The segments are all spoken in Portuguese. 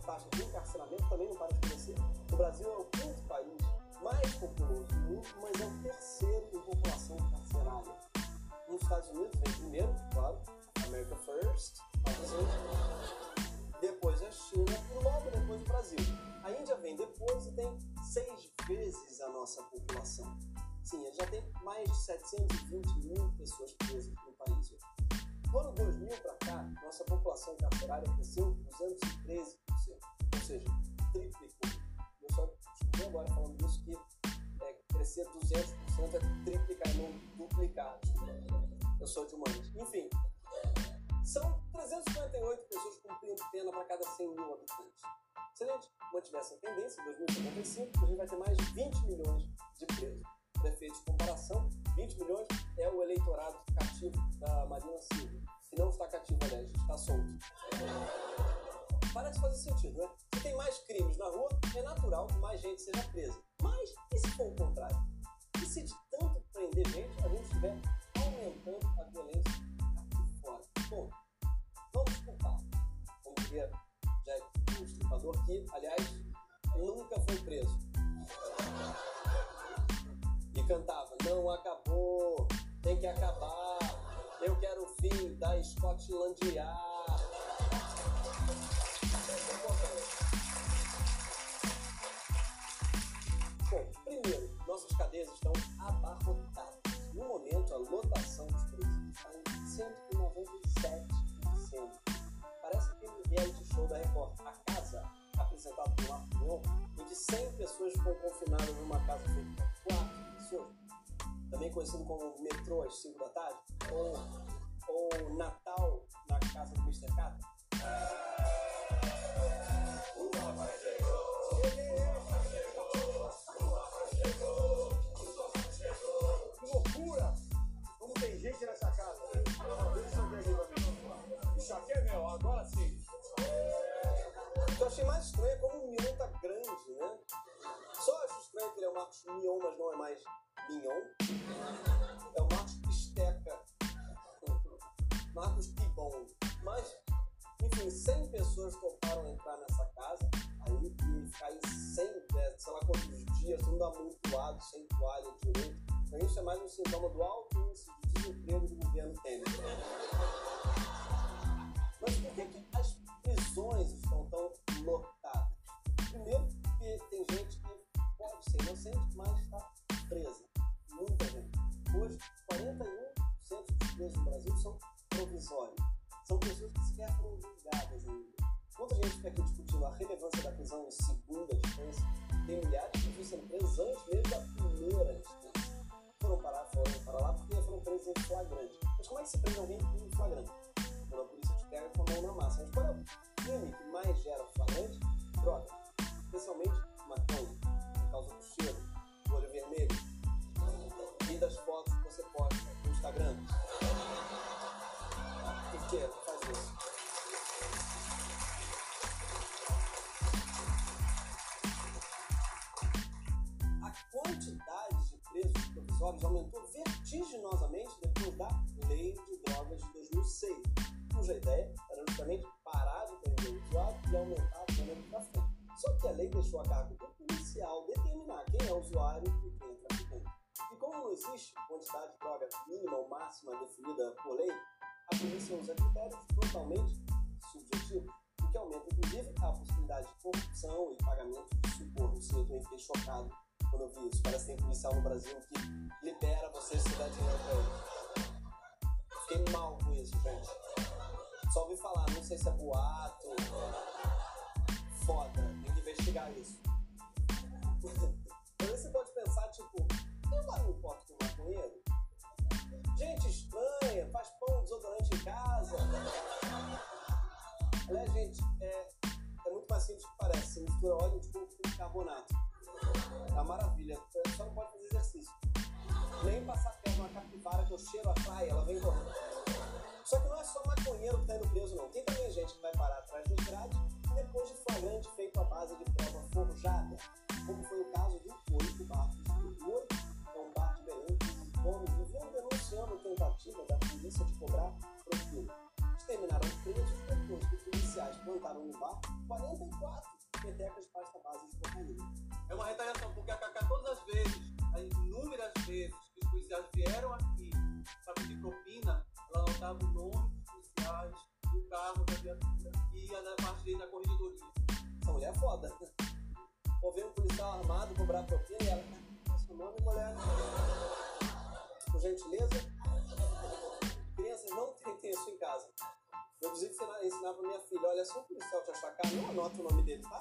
taxa de encarceramento também não para de crescer. O Brasil é o quinto país mais populoso do mundo, mas é o terceiro em população carcerária. Nos Estados Unidos vem primeiro, claro, America First, depois a China e logo depois o Brasil. A Índia vem depois e tem seis vezes a nossa população. Sim, já tem mais de 720 mil pessoas presas no país. Do ano 2000 para cá, nossa população carcerária cresceu 213%, ou seja, triplicou. Eu só descobri agora falando disso que é, crescer 200% é triplicar, não duplicar. Eu sou de humanos. Enfim, são 358 pessoas cumprindo pena para cada 100 mil habitantes. Se a gente mantiver essa tendência, em 2055, a gente vai ter mais de 20 milhões de presos. Para efeito de comparação, 20 milhões é o eleitorado cativo da Marina Silva. Se não está cativo, aliás, está solto. Parece fazer sentido, né? Se tem mais crimes na rua, Metrô às 5 da tarde, ou, ou Natal na casa do Mr. Catra. Que loucura! Como tem gente nessa casa? Mim. Isso aqui é meu, agora sim. Eu achei mais estranho como o Mion tá grande, né? Só acho estranho que ele é o Marcos Mion, mas não é mais Mignon. Dias, tudo amontoado, sem toalha direito. Então, isso é mais um sintoma do alto índice de desemprego do governo Temer. Mas por que, que as prisões estão tão lotadas? Primeiro, porque tem gente que pode ser inocente, mas está presa. Muita gente. Hoje, 41% dos presos no Brasil são provisórios. São pessoas que sequer foram julgadas ainda. Quando a gente fica aqui discutindo a relevância da prisão em segunda instância, tem milhares antes mesmo da primeira instância. Foram parar, foram para lá porque foram presos em flagrante. Mas como é que se prende alguém em flagrante? Quando a polícia te pega com a mão na massa. Mas qual é o crime que mais gera flagrante? Droga. Especialmente maconha, por causa do cheiro, do olho vermelho e das fotos que você posta no Instagram. Provisórios aumentou vertiginosamente depois da Lei de Drogas de 2006, cuja ideia era justamente parar de prender o usuário e aumentar a pena do. Só que a lei deixou a cargo do policial determinar quem é usuário e quem é traficante. E como não existe quantidade de droga mínima ou máxima definida por lei, a polícia usa critérios totalmente subjetivos, o que aumenta inclusive a possibilidade de corrupção e pagamento de socorro. Sim, eu fiquei chocado quando eu vi isso. Parece que tem policial no Brasil que libera você se dar dinheiro pra ele. Fiquei mal com isso, gente. Só ouvi falar, não sei se é boato. Foda, tem que investigar isso. Às vezes você pode pensar, tipo, eu lá não importo com maconheiro? Gente estranha, faz pão desodorante em casa. Aliás, gente, é, é muito mais simples que parece. Você mistura óleo de com carbonato. Tá maravilha. Só não pode fazer exercício. Nem passar perto uma capivara que eu cheiro a praia, ela vem correndo. Só que não é só maconheiro que tá indo preso, não. Tem também gente que vai parar atrás das grades depois de flagrante feito à base de prova forjada, como foi o caso do oito Barros. O oito é um bar de Belém que homens viviam denunciando tentativa da polícia de cobrar propina. Eles terminaram presos depois que policiais plantaram no bar 44 petecas de carro e ia na parte dele na corregedoria. Essa mulher é foda. Ou vem um policial armado cobrar propina e ela. Seu nome, mulher? Por gentileza? Crianças não tentem isso em casa. Eu, inclusive, ensinar pra minha filha: olha, se um policial te achacar, não anota o nome dele, tá?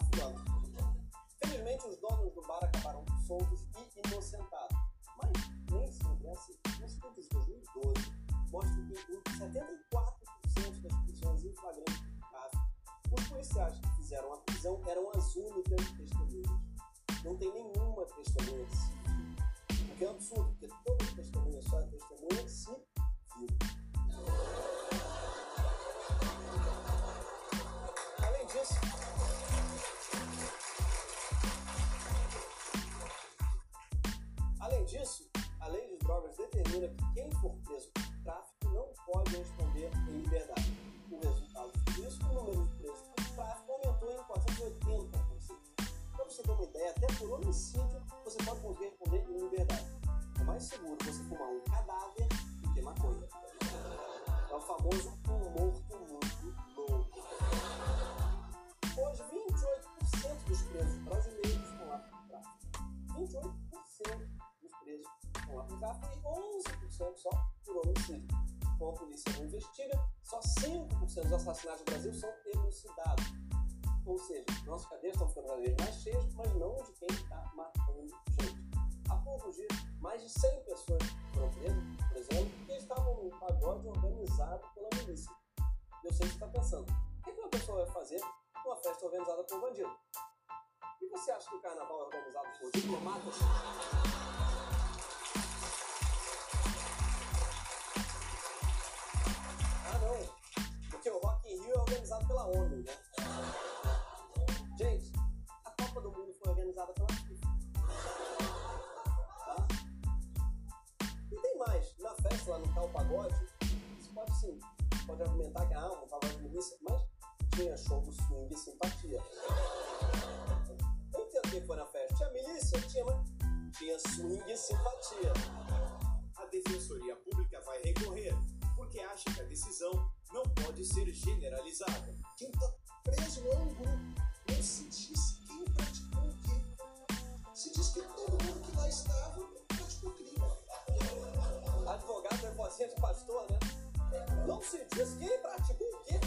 Felizmente, os donos do bar acabaram soltos e inocentados. Mas nem sempre é assim. Um estudo de 2012 mostra que 74% das prisões em flagrante de tráfico, os policiais que fizeram a prisão eram as únicas testemunhas. Não tem nenhuma testemunha civil. O que é absurdo, porque toda testemunha só é testemunha se viu. Além disso, além disso, a lei de drogas determina que quem for preso por tráfico não pode responder liberdade. O resultado disso, o número de presos por tráfico aumentou em 480%. Para você ter uma ideia, até por homicídio você pode conseguir responder em liberdade. É mais seguro você fumar um cadáver do que maconha. É o famoso um morto muito louco. Hoje, 28% dos presos brasileiros estão lá por tráfico. 28% dos presos estão lá por tráfico e 11% só por homicídio. Como a polícia não investiga, só 5% dos assassinatos no Brasil são elucidados. Ou seja, nossas cadeias estão ficando cada vez mais cheias, mas não de quem está matando gente. Há poucos dias, mais de 100 pessoas foram presas, por exemplo, porque estavam num pagode organizado pela milícia. Eu sei que você está pensando, o que que uma pessoa vai fazer numa festa organizada por bandido? E você acha que o carnaval é organizado por diplomatas? Organizado pela ONU, né? Gente, a Copa do Mundo foi organizada pela FIFA. Tá? E tem mais. Na festa, lá no tal pagode, você pode sim, pode argumentar que ah, um pagode de milícia, mas tinha show do swing e simpatia. Eu entendo quem foi na festa. Tinha milícia? Tinha, mas tinha swing e simpatia. A Defensoria Pública vai recorrer, porque acha que a decisão não pode ser generalizada. Quem tá preso é um grupo. Não se diz quem praticou o quê. Se diz que todo mundo que lá estava praticou crime. Advogado é vozinha de pastor, né? Não se diz quem praticou o quê?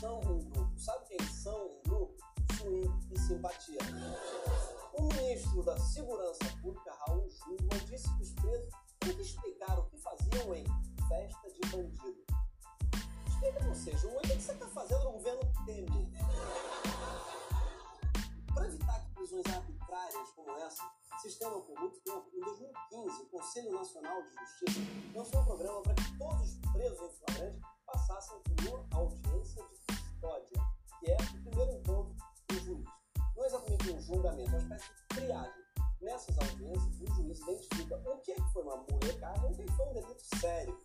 São um grupo. Sabe quem são um grupo? Swing e simpatia. O ministro da Segurança Pública, Raul Jungmann, disse que os presos têm que explicar o que faziam em festa de bandido. Explica você, Jungmann, o que você está fazendo no governo Temer? Para evitar que prisões arbitrárias como essa se estendam por muito tempo, em 2015, o Conselho Nacional de Justiça lançou um programa para que todos os presos em flagrante passassem por uma audiência de que é o primeiro encontro com o juiz. Não é exatamente um julgamento, uma espécie de triagem. Nessas audiências, o juiz identifica o que é que foi uma molecagem e o que é foi um delito sério.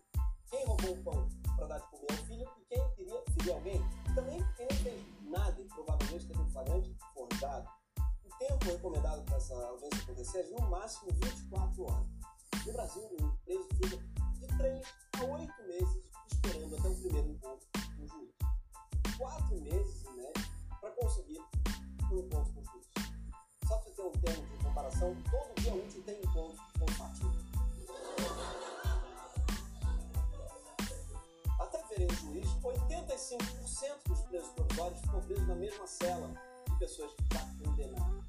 Quem roubou o pão para dar de comer ao filho e quem queria ferir alguém. Também quem não fez nada e provavelmente teve um flagrante forjado. O tempo recomendado para essa audiência acontecer é de no máximo 24 horas. No Brasil, o preso fica de 3 a 8 meses esperando até o primeiro encontro. 4 meses, em média, para conseguir um encontro com o juiz. Só para ter um termo de comparação, todo dia útil tem encontro com o partido. Até verem o juiz, 85% dos presos provisórios ficam presos na mesma cela. de pessoas já condenadas.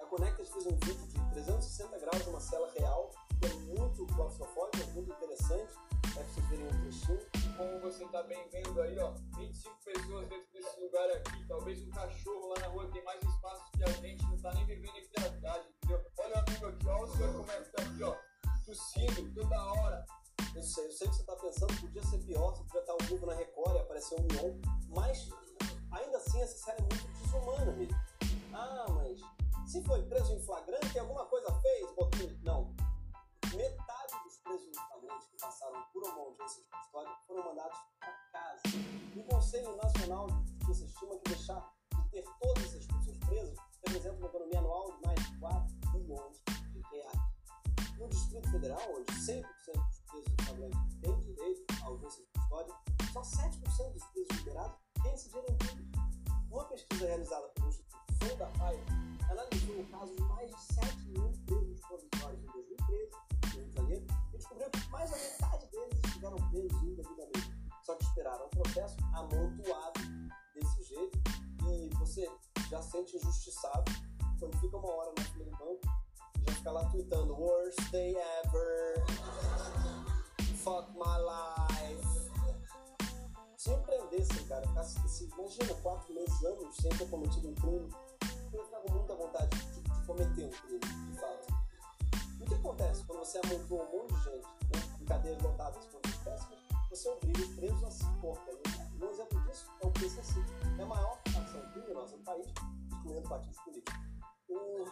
A Conectas fez um vídeo de 360 graus de uma cela real, que é muito claustrofóbica, é muito interessante. É pra vocês verem um trechinho. Como você tá bem vendo aí, ó, 25 pessoas dentro desse lugar aqui. Talvez um cachorro lá na rua tem mais espaço que a gente, não tá nem vivendo em verdade, entendeu? Olha o amigo aqui, olha o senhor como é que tá aqui, ó, tossindo toda hora. Eu sei, eu sei que você está pensando, podia ser pior, você podia estar ao vivo na Record e aparecer um Mion, mas ainda assim essa série é muito desumana mesmo. Ah, mas se foi preso em flagrante, alguma coisa fez, Botinho? Não. Metade dos presos em flagrante que passaram por audiência de custódia foram mandados para casa. O Conselho Nacional de Justiça estima que deixar de ter todas essas pessoas presas representa uma economia anual de mais de 4 bilhões de reais. No Distrito Federal, onde 100% dos presos flagrante têm direito à audiência de custódia, só 7% dos presos liberados têm esse direito público. Uma pesquisa realizada pelo Instituto Sou da Paz analisou o caso de mais de 7 mil Só que esperaram um processo amontoado desse jeito e você já se sente injustiçado. Quando fica uma hora na fila do banco já fica lá tweetando Worst day ever, fuck my life. Se me prendessem, cara, ficasse, se, imagina, quatro meses, anos sem ter cometido um crime, eu ficar com muita vontade de, de cometer um crime, de fato. O que acontece quando você amontoa um monte de gente né, em cadeias lotadas com péssimas? Você obriga os presos a se pôr. Um exemplo disso é o PCC, é a maior ação criminosa do país, excluindo partidos políticos. O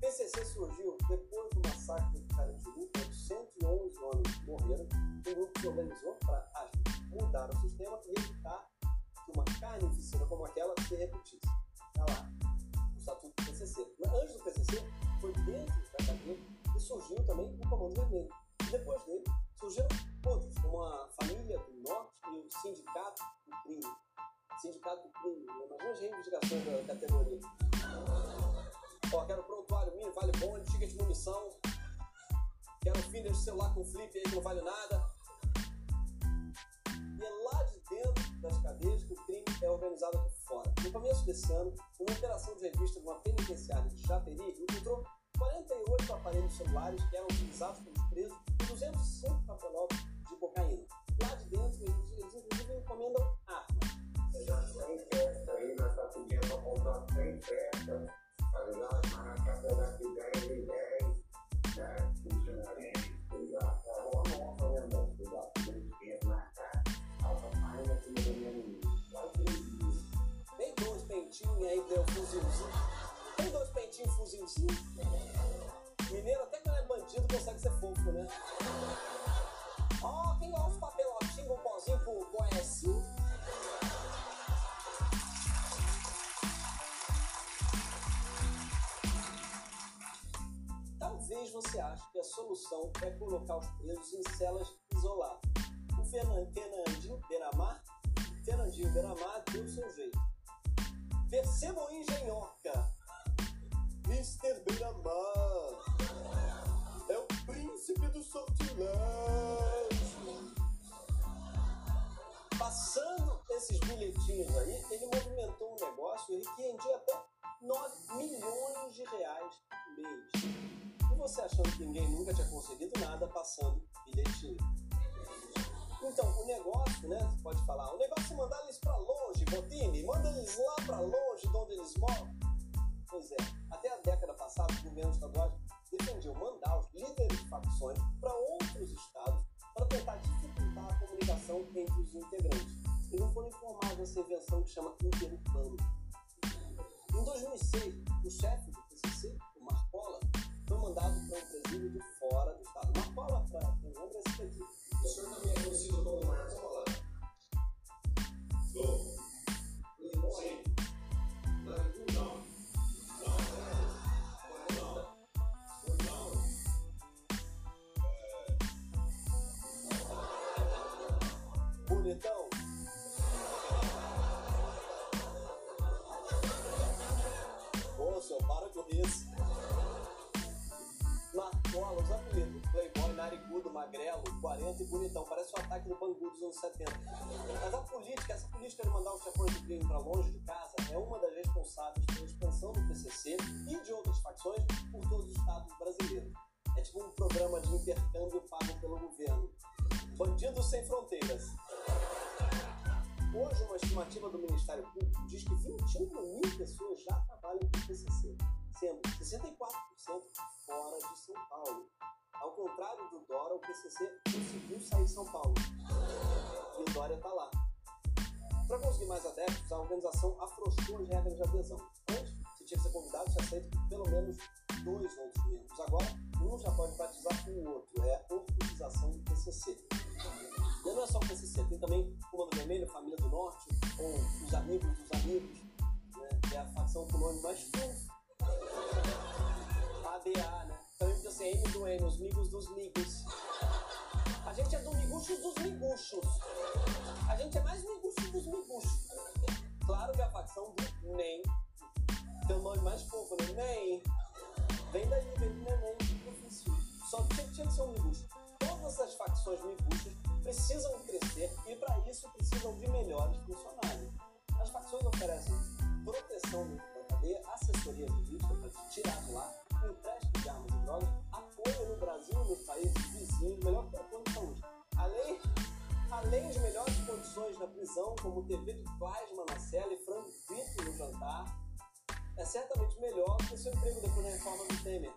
PCC surgiu depois do massacre de Carandiru, onde 111 homens morreram. Um grupo se organizou para mudar o sistema e evitar que uma carnificina como aquela se repetisse. Está lá, o estatuto do PCC. Mas antes do PCC, foi dentro da cadeia que surgiu também o Comando Vermelho. E depois dele, surgiram outros, como a Família do Norte e o Sindicato do Crime. Sindicato do Crime, imagina as reivindicações da categoria. Ó, quero prontuário mínimo, vale bonde, ticket de munição. Quero fim desse celular com flip aí que não vale nada. E é lá de dentro das cadeias que o crime é organizado aqui fora. No começo desse ano, uma operação de revista de uma penitenciária de Chaperi encontrou 48 aparelhos celulares que eram utilizados pelos presos e 205 campeonatos de cocaína. Lá de dentro, eles, eles inclusive encomendam armas. Já tem festa aí, nós tá pedindo pra comprar 100 festas, tá ligado? Mas na casa daqui deu fuzilzinho. Tem dois pentinhos fuzilzinho. Mineiro, até quando é bandido, consegue ser fofo, né? Ó, quem gosta de papelotinho, pozinho pro boezinho. Talvez você ache que a solução é colocar os presos em celas isoladas. O Fernan- Fernandinho Beiramar, Fernandinho Beiramar deu seu jeito. Percebam a engenhoca. Mr. Beiramar é o príncipe do sortilégio. Passando esses bilhetinhos aí, ele movimentou um negócio que rendia até 9 milhões de reais por mês. E você achando que ninguém nunca tinha conseguido nada passando bilhetinho. Então, o negócio, né? Você pode falar, o negócio é mandar eles pra longe, Botini, manda eles lá pra longe de onde eles moram. Pois é, até a década passada, os governos estaduais defendiam mandar os líderes de facções para outros estados para tentar dificultar a comunicação entre os integrantes. E não foram informados dessa invenção que chama interurbano. Em 2006, o chefe do PCC, o Marcola, foi mandado para um presídio de fora do estado. Marcola, para quem lembra, é esse presídio. Bonitão. Ô, senhor, para com isso. Marcola, os apelidos. Magrelo, 40 e bonitão. Parece o ataque do Bangu dos anos 70. Mas a política, essa política de mandar os chefões do crime para longe de casa é uma das responsáveis pela expansão do PCC e de outras facções por todos os estados brasileiros. É tipo um programa de intercâmbio pago pelo governo. Bandidos sem fronteiras. Hoje, uma estimativa do Ministério Público diz que 21 mil pessoas já trabalham com o PCC, sendo 64% fora de São Paulo. Ao contrário do Dora, o PCC conseguiu sair de São Paulo. E o Dória está lá. Para conseguir mais adeptos, a organização afrouxou as regras de adesão. Antes, se tinha que ser convidado, se aceito pelo menos dois outros membros. Agora, um já pode batizar o outro. É a ocultização do PCC. E não é só o PCC, tem também o Comando Vermelho, Família do Norte, ou os Amigos dos Amigos, né, que é a facção com o nome mais fofo. ADA, né? Também podia ser M do N, os Migos dos Migos. A gente é do miguxo dos miguxos. A gente é mais miguxo dos miguxos. Claro que a facção do NEM tem o nome mais fofo, né? NEM. Vem daí, vem do neném, professor. Só tinha, tinha que ser um miguxo. Todas as facções miguxas precisam crescer e para isso precisam de melhores funcionários. As facções oferecem proteção dentro cadeia, assessoria jurídica para te tirar de lá, empréstimo de armas e drogas, apoio no Brasil nos países vizinhos, melhor plano de saúde. Além, além de melhores condições na prisão, como TV de plasma na cela e frango frito no jantar, é certamente melhor que o seu emprego depois da reforma do Temer.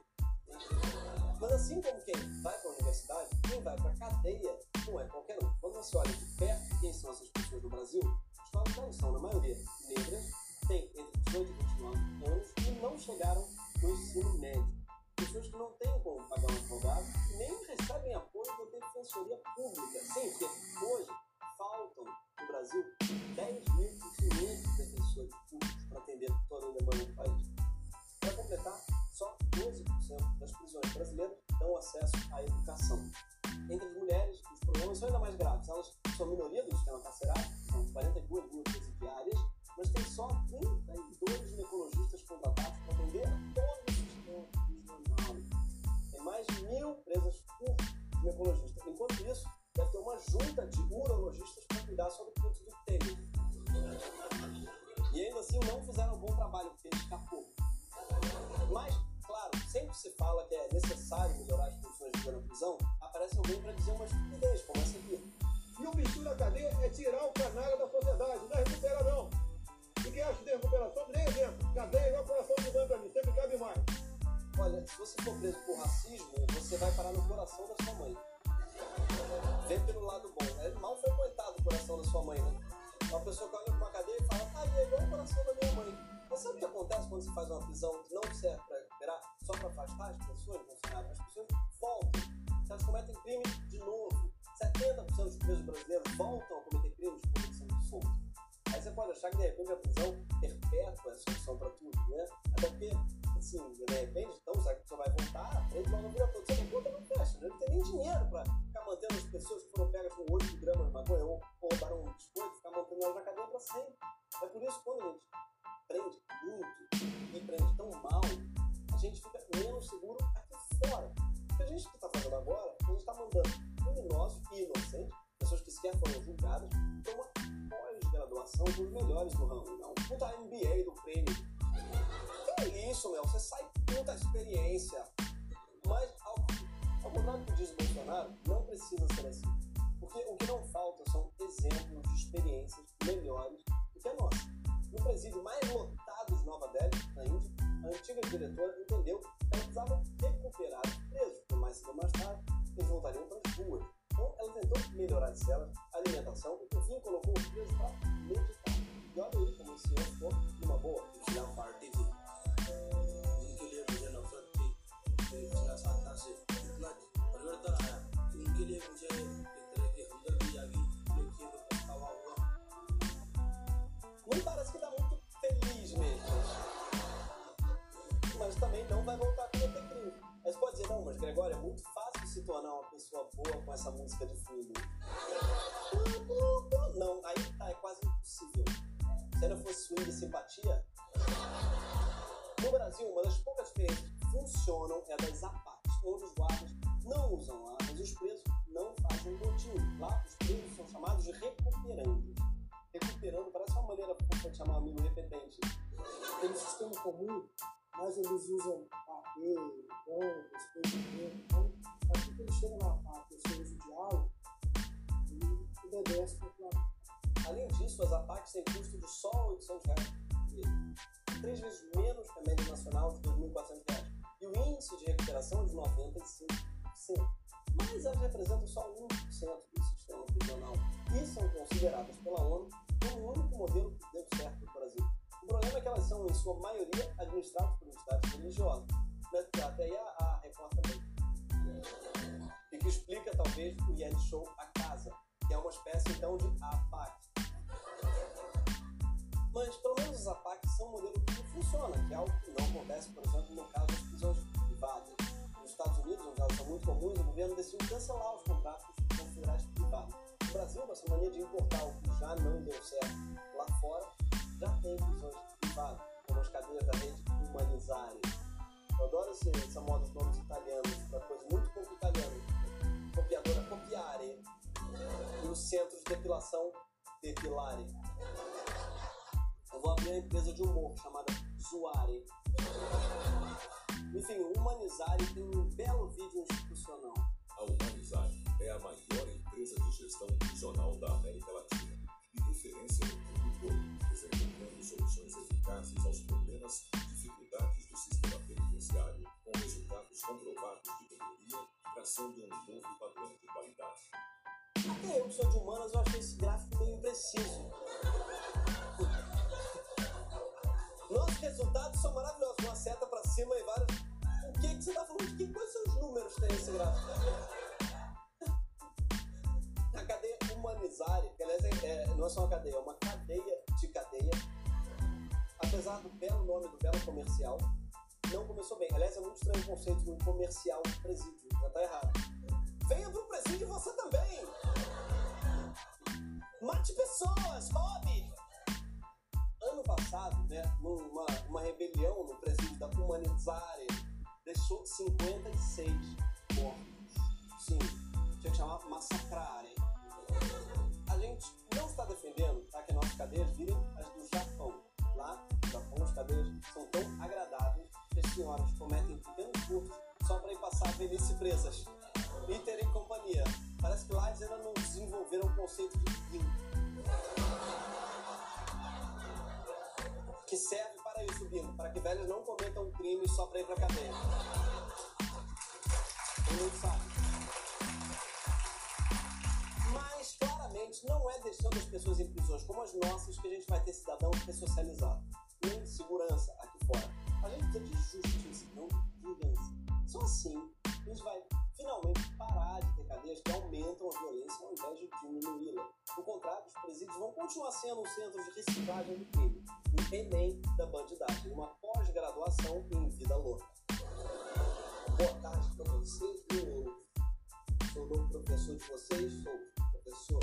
Mas assim como quem vai para a universidade, quem vai para a cadeia não é qualquer um. Quando você olha de perto quem são essas pessoas no Brasil, os quais não são, na maioria, para sempre. É por isso que quando a gente prende muito e prende tão mal, a gente fica menos seguro aqui fora. O que a gente está fazendo agora, a gente está mandando criminosos e inocentes, pessoas que sequer foram julgadas, para uma pós-graduação dos melhores do ramo. Não, puta MBA do prêmio. Que é isso, meu? Você sai com muita experiência. Mas, ao, ao contrário do que diz Bolsonaro, não precisa ser assim. Porque o que não falta são exemplos de experiências melhores do que a nossa. No presídio mais lotado de Nova Delhi, na Índia, a antiga diretora entendeu que ela precisava recuperar os presos, porque mais cedo ou mais tarde eles voltariam para as ruas. Então ela tentou melhorar as celas, a alimentação e por fim colocou os presos para meditar. E olha aí como esse ano ficou numa boa. पिछला पार्टी थी जिनके लिए मुझे नफरत थी कि पिछला साधना से इतना परिवर्तन आया कि उनके लिए मुझे Não parece que está muito feliz mesmo. Mas também não vai voltar a cometer crime. Você pode dizer, não, mas Gregório, é muito fácil se tornar uma pessoa boa com essa música de fundo. Não, aí tá, é quase impossível. Se ela fosse swing e simpatia. No Brasil, uma das poucas experiências que funcionam é das APATs, onde os guardas não usam armas e os presos lá os presos são chamados de recuperandos. Recuperando parece uma maneira de chamar amigo repetente. Tem um sistema comum, mas eles usam papel, bombas, experimento. Então, assim que ele chega na a pessoa usa o diálogo, ele obedece para o Além disso, as APACs têm custo de só 800 reais por. Três vezes menos que a média nacional de 2.400 reais. E o índice de recuperação é de 95%. Mas elas representam só 1% do sistema prisional e são consideradas são, em sua maioria, administradas por entidades religiosas. Mas até a, a Record também. E que explica, talvez, o reality show A Casa, que é uma espécie, então, de APAC. Mas, pelo menos, os APAC são um modelo que funciona, que é algo que não acontece, por exemplo, no caso das prisões privadas. Nos Estados Unidos, onde elas são muito comuns, o governo decidiu cancelar os contratos com federais privados. No Brasil, essa mania de importar o que já não deu certo lá fora, já tem prisões privadas, como as cadeias da rede Humanizare. Eu adoro esse, essa moda de nomes italianos, para coisa muito pouco italiana. Copiadora Copiare e o centro de depilação Depilare. Eu vou abrir uma empresa de humor chamada Zoare. Enfim, Humanizare tem um belo vídeo institucional. A Humanizar é a maior empresa de gestão prisional da América Latina e referência no mundo todo, eficazes aos problemas e dificuldades do sistema penitenciário, com resultados comprovados de melhoria, traçando um novo padrão de qualidade. Até eu que sou de humanas, eu achei esse gráfico meio impreciso. Nossos resultados são maravilhosos. Uma seta pra cima e vários. O que, que você tá falando? De que, quais são os números que tem nesse gráfico? A cadeia Humanizare, que aliás é, é- não é só uma cadeia, é uma cadeia de cadeia. Apesar do belo nome do belo comercial, não começou bem. Aliás, é muito estranho o conceito de um comercial presídio. Já tá errado. Venha pro presídio você também! Mate pessoas, Bob! Ano passado, né, numa uma rebelião no presídio da Humanizare, deixou 56 mortos. Sim, tinha que chamar massacrare. A gente não está defendendo tá, que nossas cadeias virem as do Japão. Lá cadeias são tão agradáveis que as senhoras cometem pequenos furtos só para ir passar a velhice presas e terem companhia. Parece que lá eles ainda não desenvolveram o conceito de vinho. Que serve para isso, Bino, para que velhos não cometam um crime só para ir pra cadeia. Todo mundo sabe. Mas claramente não é deixando as pessoas em prisões como as nossas que a gente vai ter cidadão ressocializado. Segurança aqui fora. A gente precisa de justiça, não vingança. Só assim a gente vai finalmente parar de ter cadeias que aumentam a violência ao invés de diminuí-la. No contrário, os presídios vão continuar sendo um centro de reciclagem do crime, um Enem da bandidagem, uma pós-graduação em vida louca. Boa tarde para vocês, eu sou o novo professor de vocês, sou o professor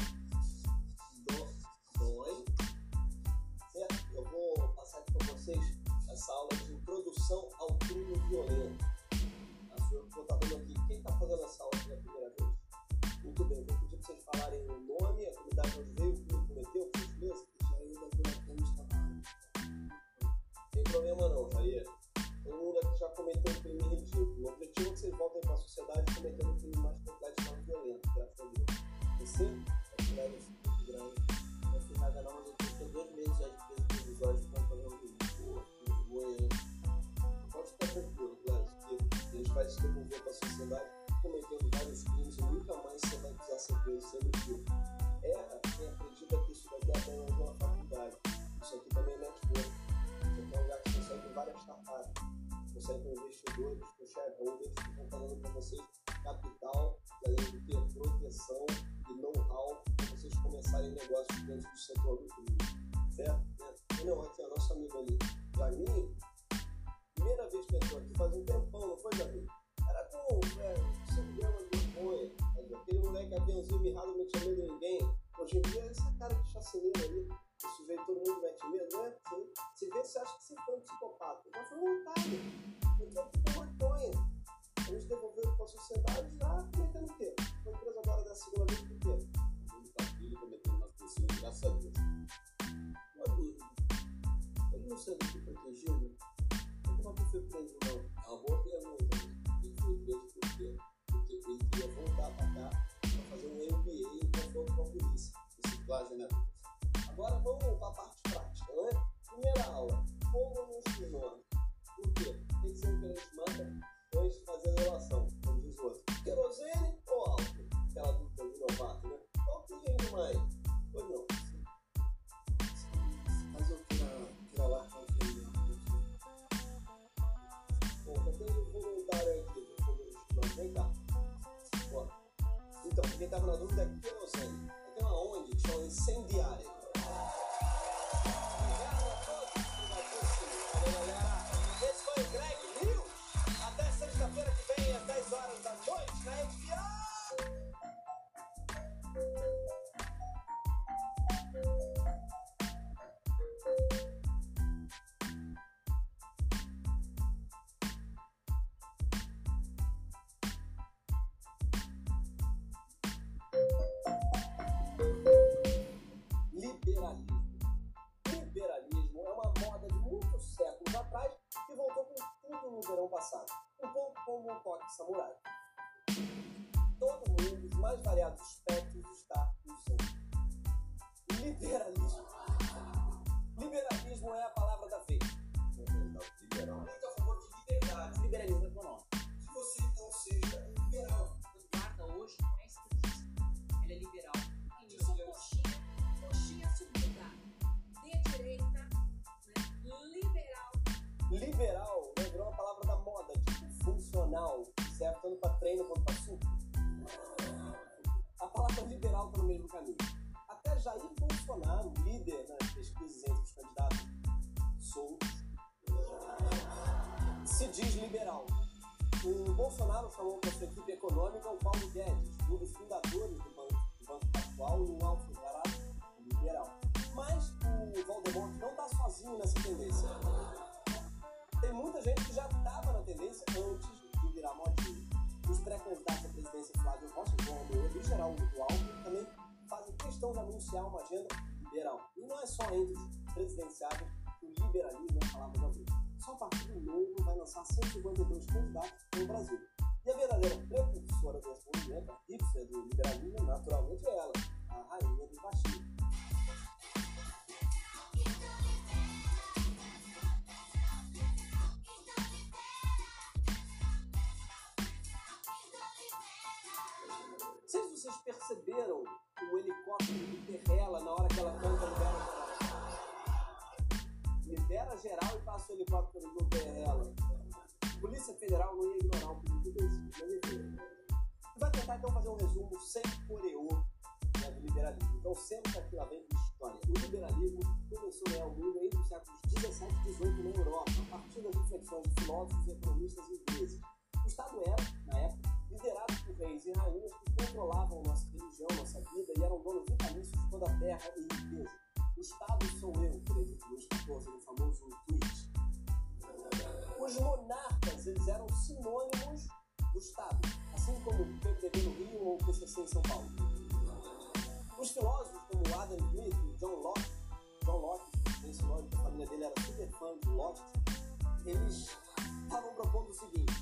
Do- Dói, vocês essa aula de introdução ao crime violento. A estou dando aqui, quem está fazendo essa aula pela primeira vez? Muito bem, vou pedir para vocês falarem o nome, a comunidade onde veio, o que cometeu, por gentileza. Jair da Vila Gomes Tavares. Tem problema não, Jair. Todo mundo aqui já cometeu um crime ridículo. O objetivo é que vocês voltem para a sociedade cometendo cometendo vários crimes e nunca mais você vai precisar ser preso sendo tiro. Erra quem acredita que isso daqui é até alguma faculdade. Isso aqui também é network. Isso aqui é um lugar que você consegue várias startups. Consegue com investidores, com shareholders que vão falando para vocês capital, e além de ter proteção e know-how para vocês começarem negócios dentro do setor do crime. Certo? É. Não, aqui é o nosso amigo ali. Jaminho, primeira vez que entrou aqui, faz um tempão, não foi, Jaminho? Era com é, subidão de maconha, aquele moleque aviãozinho mirrado não tinha medo de ninguém. Hoje em dia, essa cara de chacineiro ali, o sujeito todo mundo mete medo, né? Você, você vê, você acha que você foi um psicopata. Mas foi um otário. Então ficou maconha. A gente devolveu para a sociedade já cometendo o quê? Foi preso agora da segunda vez por quê? Ele cometendo uma decisão, graças a Deus. O amigo, ele não sendo protegido, como é que foi preso, não? É uma boa Agora vamos para a parte prática, né? Primeira aula, como no esquinone. Por quê? O que são que então a gente mata antes de fazer a relação, como diz o outro? Querosene ou álcool? Aquela dúvida do novato, né? Qual que rende mais? Pois não. Mas eu queria lá. Né? Bom, tá tendo um voluntário aqui. Vem cá. Então, quem estava na dúvida é querosene chama Incendiária. Um toque samurai. Todo mundo, os mais variados espectros, soltos, se diz liberal. O Bolsonaro chamou para sua equipe econômica o Paulo Guedes, um dos fundadores do Banco, do banco Pactual, um alto-declarado liberal. Mas o Valdemort não está sozinho nessa tendência tem muita gente que já estava na tendência antes de virar modinha. Os pré-candidatos à presidência Flávio Rocha, João Amoedo e Geraldo Alckmin também fazem questão de anunciar uma agenda liberal. E não é só entre os liberalismo é a palavra da vez. Só Partido Novo vai lançar 152 candidatos no Brasil. E a verdadeira precursora desse movimento, a hipster do liberalismo, naturalmente é ela, a rainha do fascismo. Não sei se vocês perceberam o helicóptero do o Perrela. A Polícia Federal não ia ignorar um pedido desse, mas enfim. Vai tentar então fazer um resumo sem coreô né, do liberalismo. Então sempre aqui lá vem história. O liberalismo começou a ganhar o mundo entre os séculos 17 e 18 na Europa, a partir das reflexões de filósofos e economistas ingleses. O Estado era, na época, liderado por reis e rainhas que controlavam nossa religião, nossa vida e eram donos vitalícios de toda a terra e riqueza. O Estado sou eu, por exemplo, Luís XIV, no famoso tweet. Os monarcas, eles eram sinônimos do Estado, assim como o PMDB no Rio ou o PCC em São Paulo. Os filósofos como Adam Smith e John Locke, John Locke, esse nome a família dele era super fã de Locke, eles estavam propondo o seguinte: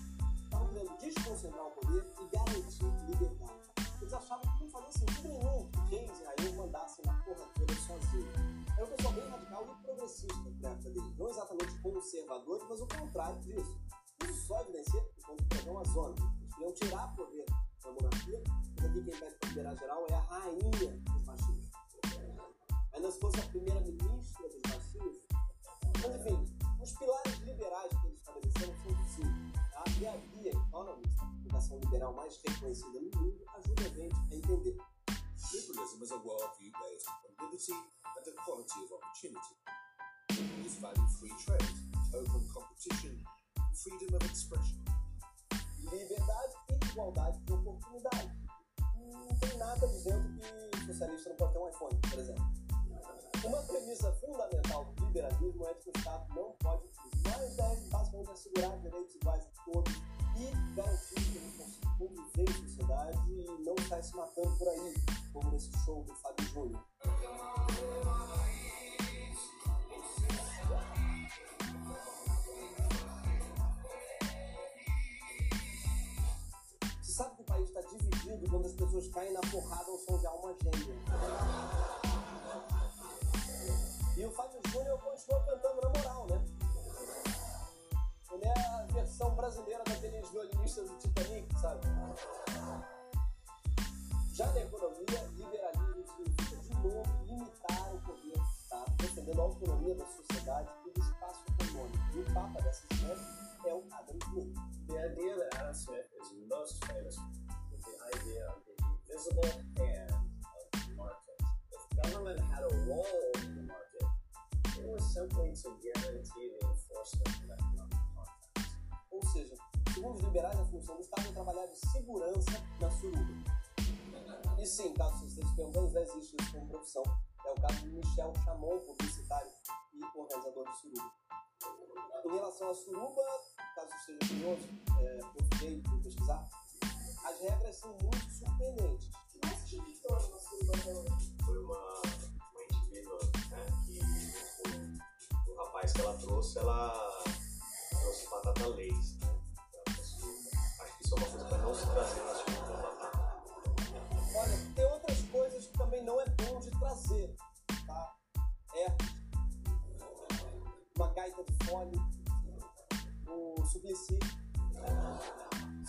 estavam querendo desconcentrar o poder e garantir liberdade. Eles achavam que não fazia sentido nenhum que reis e rainhas mandassem na porra toda sozinhos. Era um pessoal bem radical e progressista na época. Não exatamente conservadores, mas o contrário disso. Isso só evidencia que quando o Amazonas, eles queriam tirar poder da monarquia, mas aqui quem pede para liberar geral é a rainha dos fascistas. Ainda se fosse a primeira-ministra dos fascistas. Mas enfim, os pilares liberais que eles estabeleceram são cinco. Tá? E a Via Economist, a publicação liberal mais reconhecida no mundo, ajuda a gente a entender. Liberalism is a worldview based on liberty and equality of opportunity. Liberals value free trade, open competition, freedom of expression. Liberdade e igualdade de oportunidade. Não tem nada dizendo que socialista não pode ter um iPhone, por exemplo. Uma premissa fundamental do liberalismo é que o Estado não pode mas deve basicamente assegurar direitos iguais a todos e garantir que a gente consiga conviver em sociedade e não sair se matando por aí, como nesse show do Fábio Júnior. Quando as pessoas caem na porrada ao som de alma gêmea. E o Fábio Júnior continua cantando na moral, né? Ele é a versão brasileira daqueles violinistas do Titanic, sabe? Já na economia, liberalismo significa de novo limitar o poder do Estado, defendendo a autonomia da sociedade e do espaço econômico. E o papa dessas ideias é o Adam Smith. The idea that Adam Smith is most famous idea of the invisible government had a role in the market, it was simply to guarantee the enforcement of economic contracts. Ou seja, segundo os liberais, a função do Estado é trabalhar de segurança na suruba. E sim, caso você esteja se perguntando, já existe isso como profissão. É o caso de Michel Chamon, publicitário e organizador de suruba. Em relação à suruba, caso esteja curioso, é, pesquisar, as regras são muito surpreendentes. Mas que vitória suruba realmente? Foi uma, uma indivídua né, que o, o rapaz que ela trouxe, ela trouxe batata leite. Né. Acho que isso é uma coisa para não se trazer na sua batata. Olha, tem outras coisas que também não é bom de trazer, tá? É uma gaita de fole, o suplicy.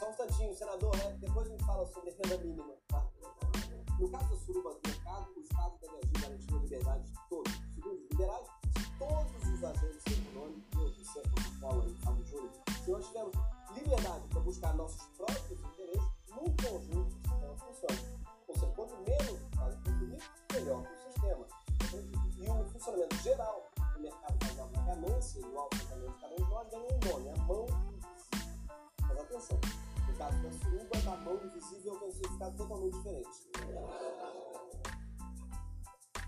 Só um instantinho, senador, né? Depois gente fala sobre renda mínima, tá? No caso da suruba do mercado, o Estado deve agir garantindo a liberdade de todos. Segundo liberais, todos os agentes econômicos, eu, você, Coca-Cola e Fábio Júnior, se nós tivermos liberdade para buscar nossos próprios interesses, num conjunto, o sistema funciona. Ou seja, quanto menos faz consumir, melhor para o sistema. E o funcionamento geral do mercado baseado na ganância e no alto pensamento de cada um de nós ganha um nome, a mão. Mas atenção, caso da suruba, da mão invisível um significado totalmente diferente.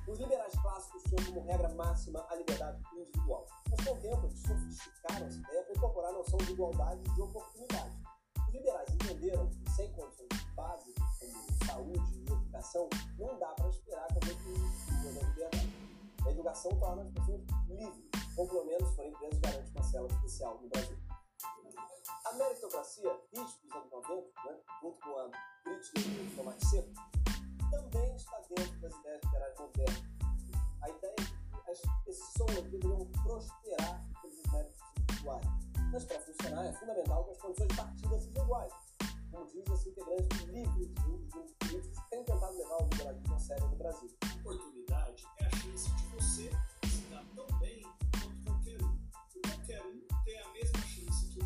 Os liberais clássicos tinham como regra máxima a liberdade individual. Mas com o tempo, eles sofisticaram essa ideia para incorporar a noção de igualdade e de oportunidade. Os liberais entenderam que sem condições básicas como saúde e educação, não dá para esperar que a gente viva da liberdade. A educação torna as pessoas livres, ou pelo menos, se forem presos, garante uma cela especial no Brasil. A meritocracia, dos anos 90, né, junto com a crítica do tomate seco, também está dentro das ideias liberais modernas. A ideia é que as pessoas deveriam prosperar pelos méritos individuais. Mas para funcionar é fundamental que as condições de partida sejam iguais. Como diz esse integrante do Livres, um dos políticos que tem tentado levar o liberalismo a sério no Brasil. Oportunidade é a chance de você se dar tão bem quanto qualquer um. E qualquer um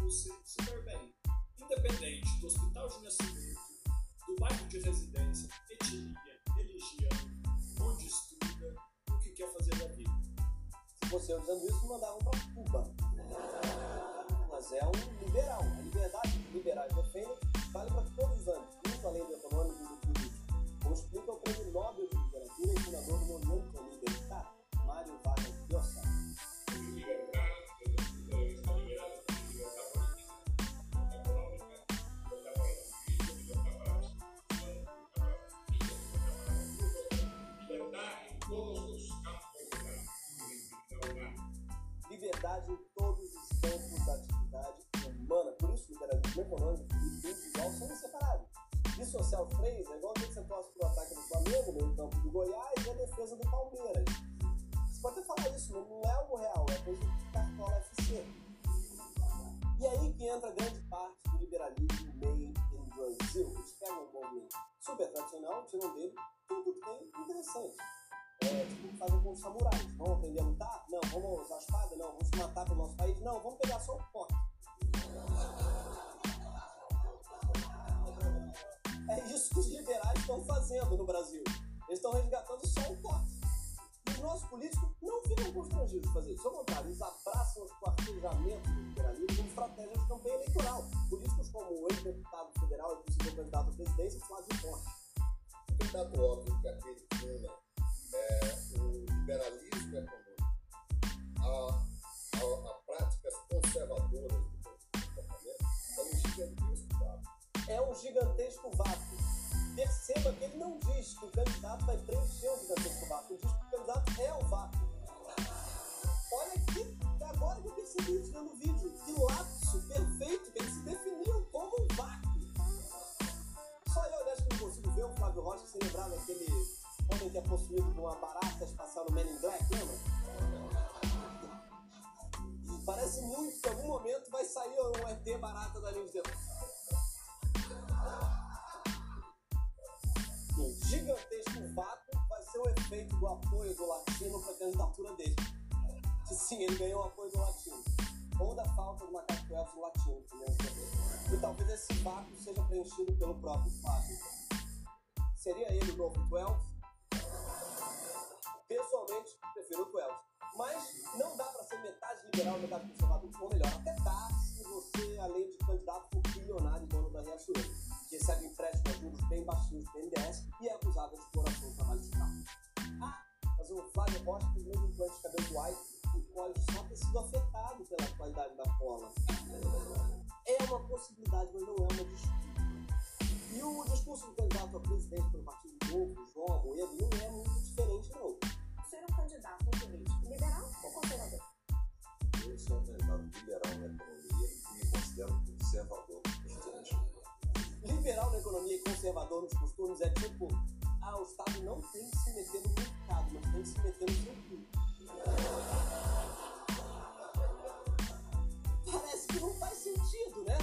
você dar bem. Independente do hospital de nascimento, do bairro de residência, etnia, religião, onde estuda, o que quer fazer da vida. Se eu dizendo isso, mandavam para Cuba. Mas é um liberal. A liberdade que liberais defendem vale para todos os anos, muito além do econômico e do político. Como explica o prêmio Nobel de Literatura e fundador do movimento gigantesco vácuo vai ser o efeito do apoio do latino para a candidatura dele. Que sim, ele ganhou o apoio do latino. Ou da falta de uma elfo latino, entendeu? E talvez esse vácuo seja preenchido pelo próprio Fábio. Seria ele o novo Twelve? Pessoalmente, prefiro o Twelve. Mas não dá para ser metade liberal, metade conservador. Ou melhor, até dá se você, além de candidato, for bilionário e dono da Riachuelo recebe empréstimo a juros bem baixinhos do BNDES e é acusado de exploração do trabalho escravo. Ah, mas o Flávio Rocha fez mesmo implante de cabelo White e pode só ter sido afetado pela qualidade da cola. É uma possibilidade, mas não é uma desculpa. E o discurso do candidato a presidente pelo Partido Novo, João Amoedo, não é muito diferente, não. Ser um candidato político liberal ou conservador? Eu sou um candidato liberal na economia e me considero conservador. Liberal na economia e conservador nos costumes é tipo, ah, o Estado não tem que se meter no mercado, mas tem que se meter no seu cu. Parece que não faz sentido, né?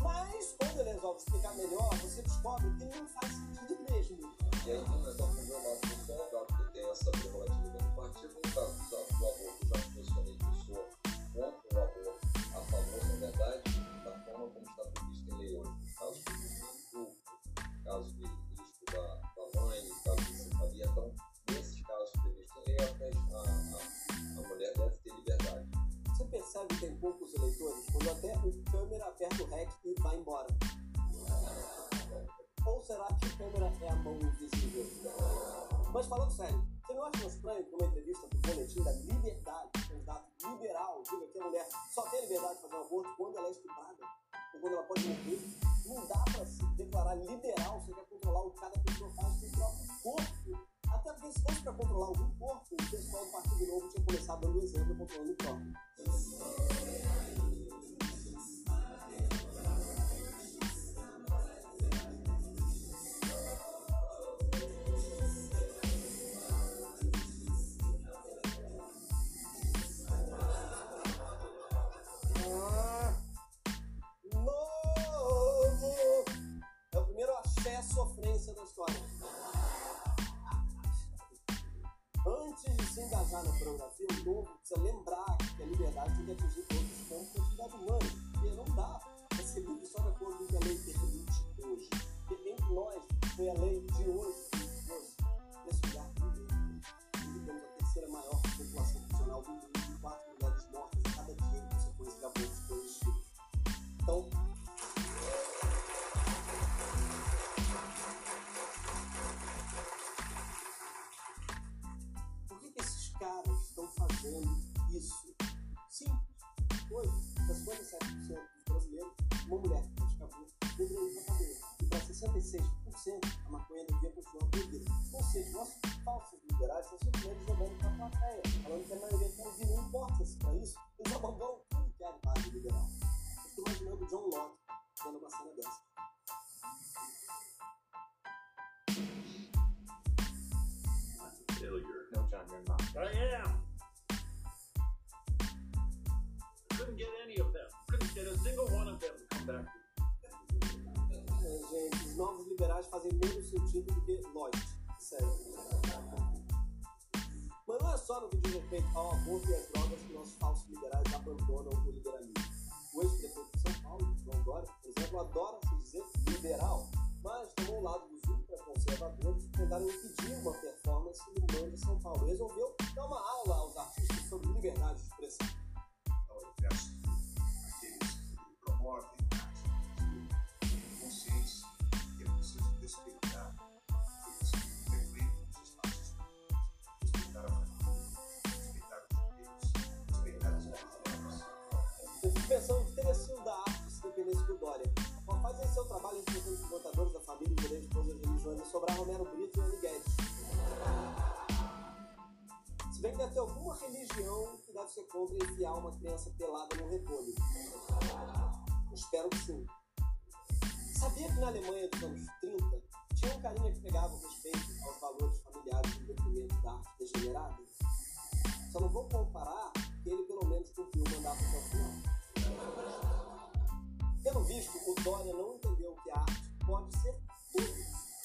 Mas quando ele resolve explicar melhor, você descobre que não faz sentido mesmo. E aí não é só problemático do soldado, que tem essa prerrogativa do partido, no caso do do aborto, já posicionei que sou contra o aborto, poucos eleitores quando até o câmera aperta o REC e vai embora. Ou será que o câmera é a mão invisível? Mas falando sério, você não acha estranho que numa entrevista do Boletim da Liberdade, candidato liberal diga que a mulher só tem liberdade de fazer um aborto quando ela é estuprada? Ou quando ela pode morrer? Não dá pra se declarar liberal, você quer controlar o que cada pessoa faz com o próprio corpo. Até porque se fosse pra controlar algum corpo, o pessoal do Partido Novo tinha começado dando exemplo controlando o próprio. Ah! É. Antes de se engajar na pornografia, o novo precisa lembrar liberdade tem que atingir todos os campos da atividade humana. Porque não dá para ser livre só de acordo com o que a lei permite hoje. Porque entre nós foi a lei plateia, falando que a maioria não importa se para isso, eles abandonam tudo que é de base liberal. Estou imaginando John Locke dando uma cena dessa. Failure. No, John, you're not. I am. Couldn't get any of them. Couldn't get a single one of them to come back. É, gente, os novos liberais fazem menos sentido do que Lloyd. Que diz respeito ao aborto e às drogas que nossos falsos liberais abandonam o liberalismo. O ex-prefeito de São Paulo, João Dória, por exemplo, adora se dizer liberal, mas tomou o lado dos ultraconservadores que tentaram impedir uma performance no Band de São Paulo. Resolveu dar uma aula aos artistas sobre liberdade arte se dependesse do Dória. Mas faz aí seu trabalho enfrentando os levantadores da família, os direitos de todas as religiões, e sobrar Romero Brito e Annie Guedes. Se bem que deve ter alguma religião que deve ser contra enfiar uma criança pelada no repolho. Espero que sim. Sabia que na Alemanha dos anos 30 tinha um carinha que pegava respeito aos valores familiares em detrimento da arte degenerada? Só não vou comparar que ele pelo menos o mandato até o final. Pelo visto, o Dória não entendeu que a arte pode ser tudo.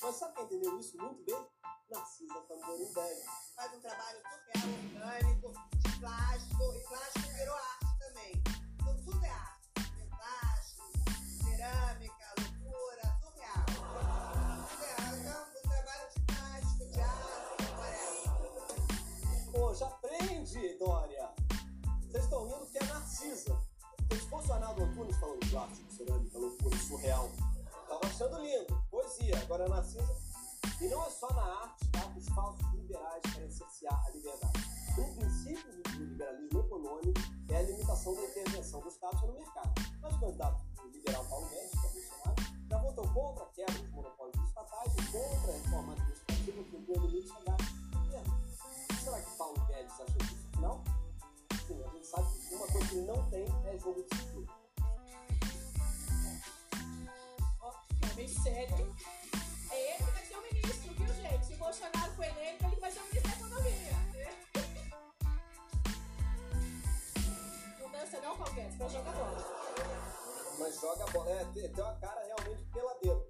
Mas sabe quem entendeu isso muito bem? Narcisa Tamborim Velho. faz um trabalho super orgânico, de plástico, e plástico virou arte também. Então tudo é arte. Tem plástico, cerâmica, loucura, tudo é arte. Tudo é arte. Então, o trabalho de plástico, de arte, whatever. Pô, já aprende, Dória! Vocês estão rindo porque Ricardo Antunes falando plástico, cerâmica, loucura, surreal. Tava achando lindo, poesia. Agora Narcisa. E não é só na arte, tá? Os falsos liberais querem cercear a liberdade. Um princípio do liberalismo econômico é a limitação da intervenção do Estado no mercado. Tem uma cara realmente peladeiro.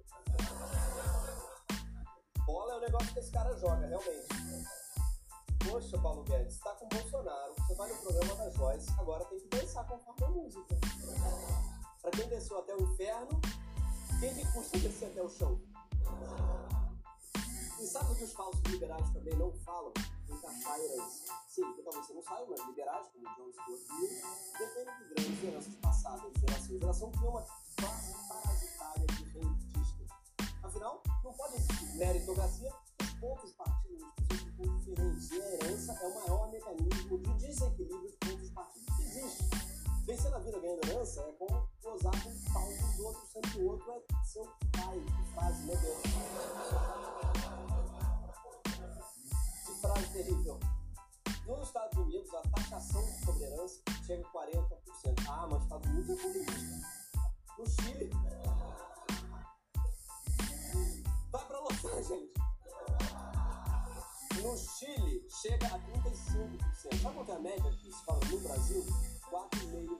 Bola é o negócio que esse cara joga, realmente. Poxa, Paulo Guedes, tá com o Bolsonaro, você vai no programa da Joyce, agora tem que dançar conforme a música. Pra quem desceu até o inferno, quem que custa descer até o chão? E sabe o que os falsos liberais também não falam? Cafairas. Sim, porque talvez você não saiba, mas liberais, como John Stuart Mill, dependem de grandes heranças passadas geração em geração, que é uma classe meritocracia, os poucos partidos são pontos diferentes. E a herança é o maior mecanismo de desequilíbrio dos pontos partidos que existe. Vencer na vida ganhando herança é como gozar com o pau dos outros, sendo que o outro é seu pai. Que frase, meu Deus. Que frase terrível. Nos Estados Unidos, a taxação sobre herança chega a 40%. Ah, mas os Estados Unidos é comunista. No Chile. No Chile, chega a 35%. Sabe qual que é a média que se fala no Brasil? 4,5%.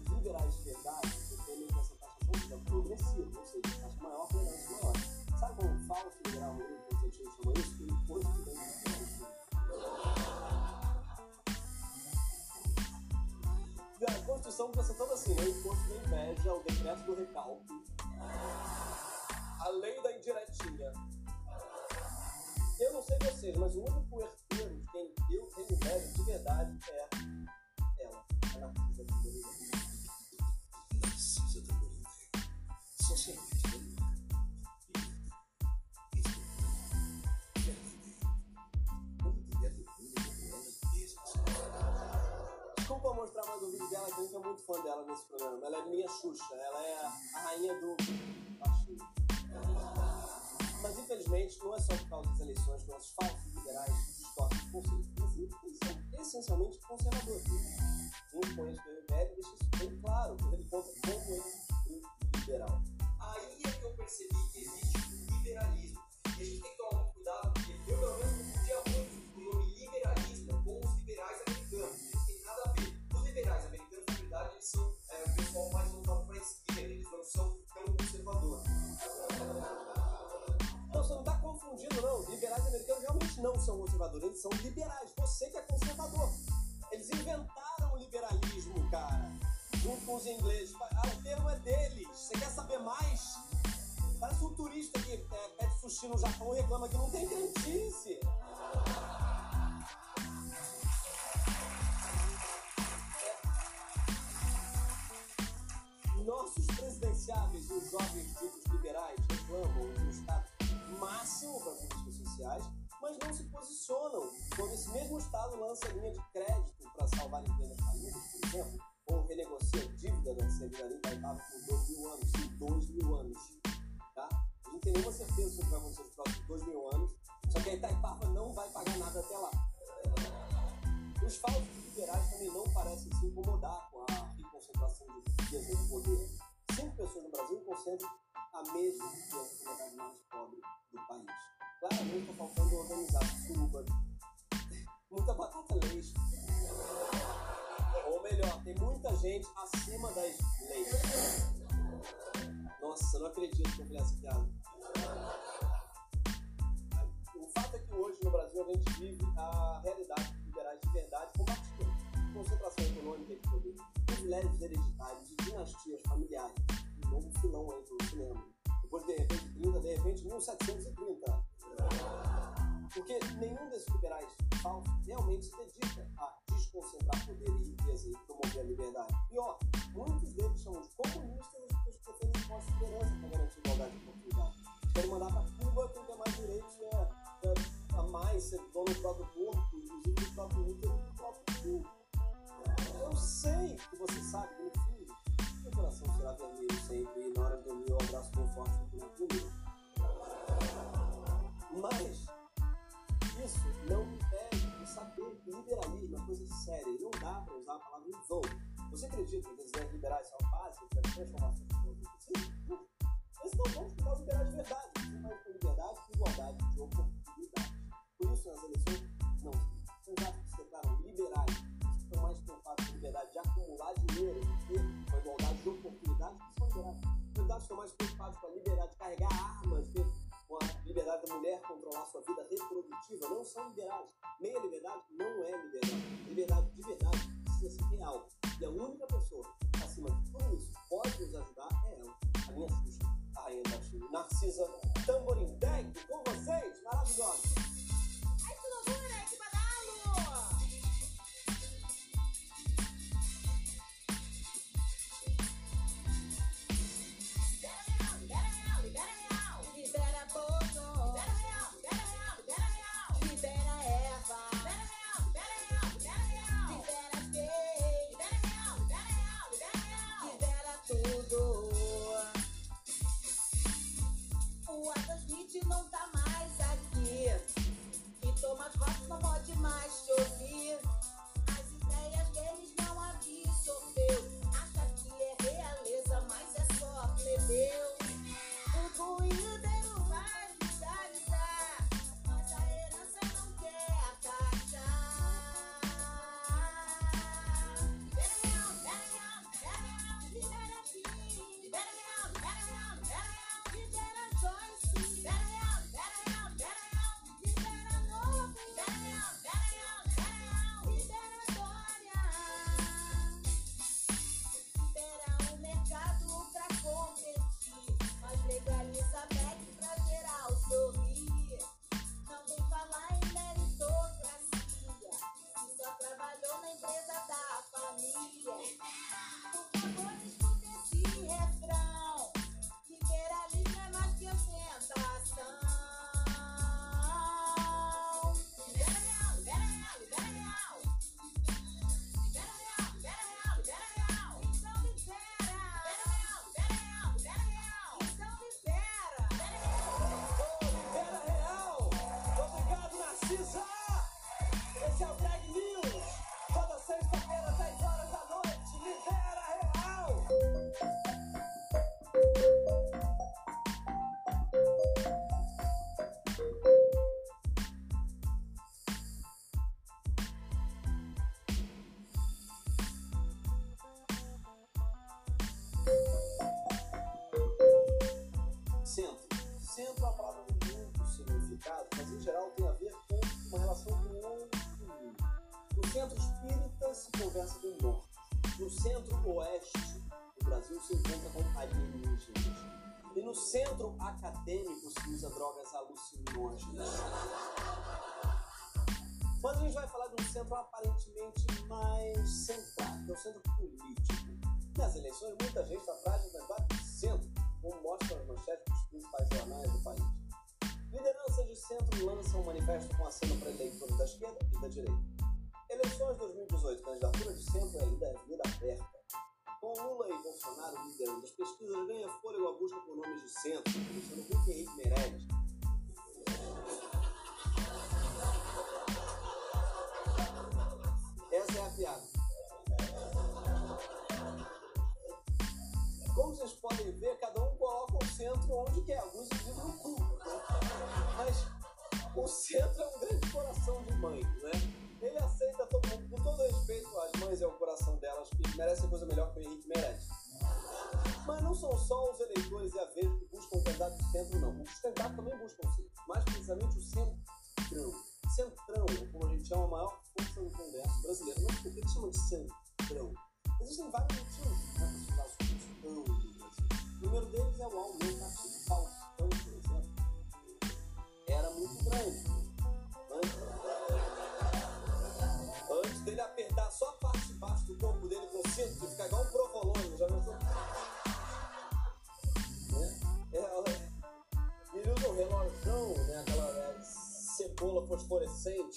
Os liberais de verdade defendem que essa taxação seja progressiva, ou seja, taxa maior para herança maior. Sabe como o falso liberal Rodrigo Constantino chama isso? O imposto de dano A Constituição começa toda assim, né? O imposto da inveja, o decreto do recalque, a lei da indiretinha. Eu não sei vocês, mas o único herdeiro de quem eu tenho inveja de verdade é ela, a Narcisa Tamborim. Narcisa Tamborim. Socialmente democrata. Desculpa mostrar mais um vídeo dela, que a gente é muito fã dela nesse programa. Ela é minha Xuxa, ela é a rainha do infelizmente não é só por causa das eleições que nossos falsos liberais distorcem os conceitos. Eles são essencialmente conservadores. Conhece o velho deixa isso bem claro, quando ele conta como ele é liberal. Aí é que eu percebi não são conservadores, eles são liberais. Você que é conservador. Eles inventaram o liberalismo, cara. Junto com os ingleses. Ah, o termo é deles. Você quer saber mais? Parece um turista que é, pede sushi no Japão e reclama que não tem crentice. Nossos presidenciáveis e os jovens ditos liberais reclamam de Estado máximo para políticas sociais, mas não se posicionam quando esse mesmo Estado lança linha de crédito para salvar empresas falidas, por exemplo, ou renegocia dívida da Secretaria da Itaipa por 2 mil anos, sim, 2 mil anos. Tá? A gente tem nenhuma certeza sobre o que vai acontecer nos próximos 2 mil anos, só que a Itaipava não vai pagar nada até lá. Os falsos liberais também não parecem se incomodar com a reconcentração de riqueza de poder. Cinco pessoas no Brasil concentram a mesma riqueza que a mais pobre do país. Claramente está faltando organizar suruba, muita batata leite. Ou melhor, tem muita gente acima das leis. Nossa, não acredito que eu fiz essa piada. O fato é que hoje no Brasil a gente vive a realidade dos liberais de verdade combatida. Concentração econômica de poder, privilégios hereditários e dinastias familiares. Um novo filão aí pro cinema. Depois, de repente, 30, de repente, 1730. Porque nenhum desses liberais falsos realmente se dedica a desconcentrar poder e riqueza e promover a liberdade. Pior, muitos deles chamam de comunistas as pessoas que defendem imposto de segurança para garantir igualdade de oportunidade. Querem mandar para Cuba quem tem mais direitos é, é, a mais, ser dono do próprio corpo, inclusive do próprio útero e do próprio cu. Eu sei que você sabe no fundo, seu coração será vermelho sempre e na hora de dormir eu abraço bem forte do comigo. Mas isso não impede de saber que liberalismo é coisa séria e não dá para usar a palavra em vão. Você acredita que as ideias liberais são básicas para transformação do mundo? Sim, eles não vão ficar liberais de verdade. Você vai ter liberdade igualdade de oportunidade. Por isso, nas eleições, não. Os candidatos que se declaram liberais estão mais preocupados com liberdade de acumular dinheiro do que com igualdade de oportunidades que são liberais. Os candidatos estão mais preocupados com a liberdade de carregar armas, com a liberdade da mulher controlar sua vida reprodutiva. Não são liberais. Meia liberdade não é liberdade. Liberdade de verdade precisa ser real. E a única pessoa acima de tudo isso pode nos ajudar é ela, a minha Xuxa, a rainha da Chile, Narcisa Tamborim Tech, com vocês, maravilhosa. Drogas alucinógenas. Mas a gente vai falar de um centro aparentemente mais centrado, que é o centro político. Nas eleições, muita gente atrás do debate do centro, como mostram as manchetes dos principais jornais do país. Lideranças de centro lançam um manifesto com aceno para eleitores da esquerda e da direita. Eleições 2018, candidatura de centro ainda é vida aberta. Com Lula e Bolsonaro liderando as pesquisas, ganha fôlego a busca por nomes de centro, começando com Henrique Meirelles. Podem ver, cada um coloca o centro onde quer, alguns dizem no cu. né? Mas o centro é um grande coração de mãe, né? Ele aceita todo mundo, com todo respeito às mães e ao coração delas, que merecem coisa melhor que o Henrique merece. Mas não são só os eleitores e a vez que buscam o candidato de centro, não. Os candidatos também buscam sim, mais precisamente o centrão. Centrão, como a gente chama, a maior força do Congresso brasileiro. Mas por que chama de centrão? Existem vários motivos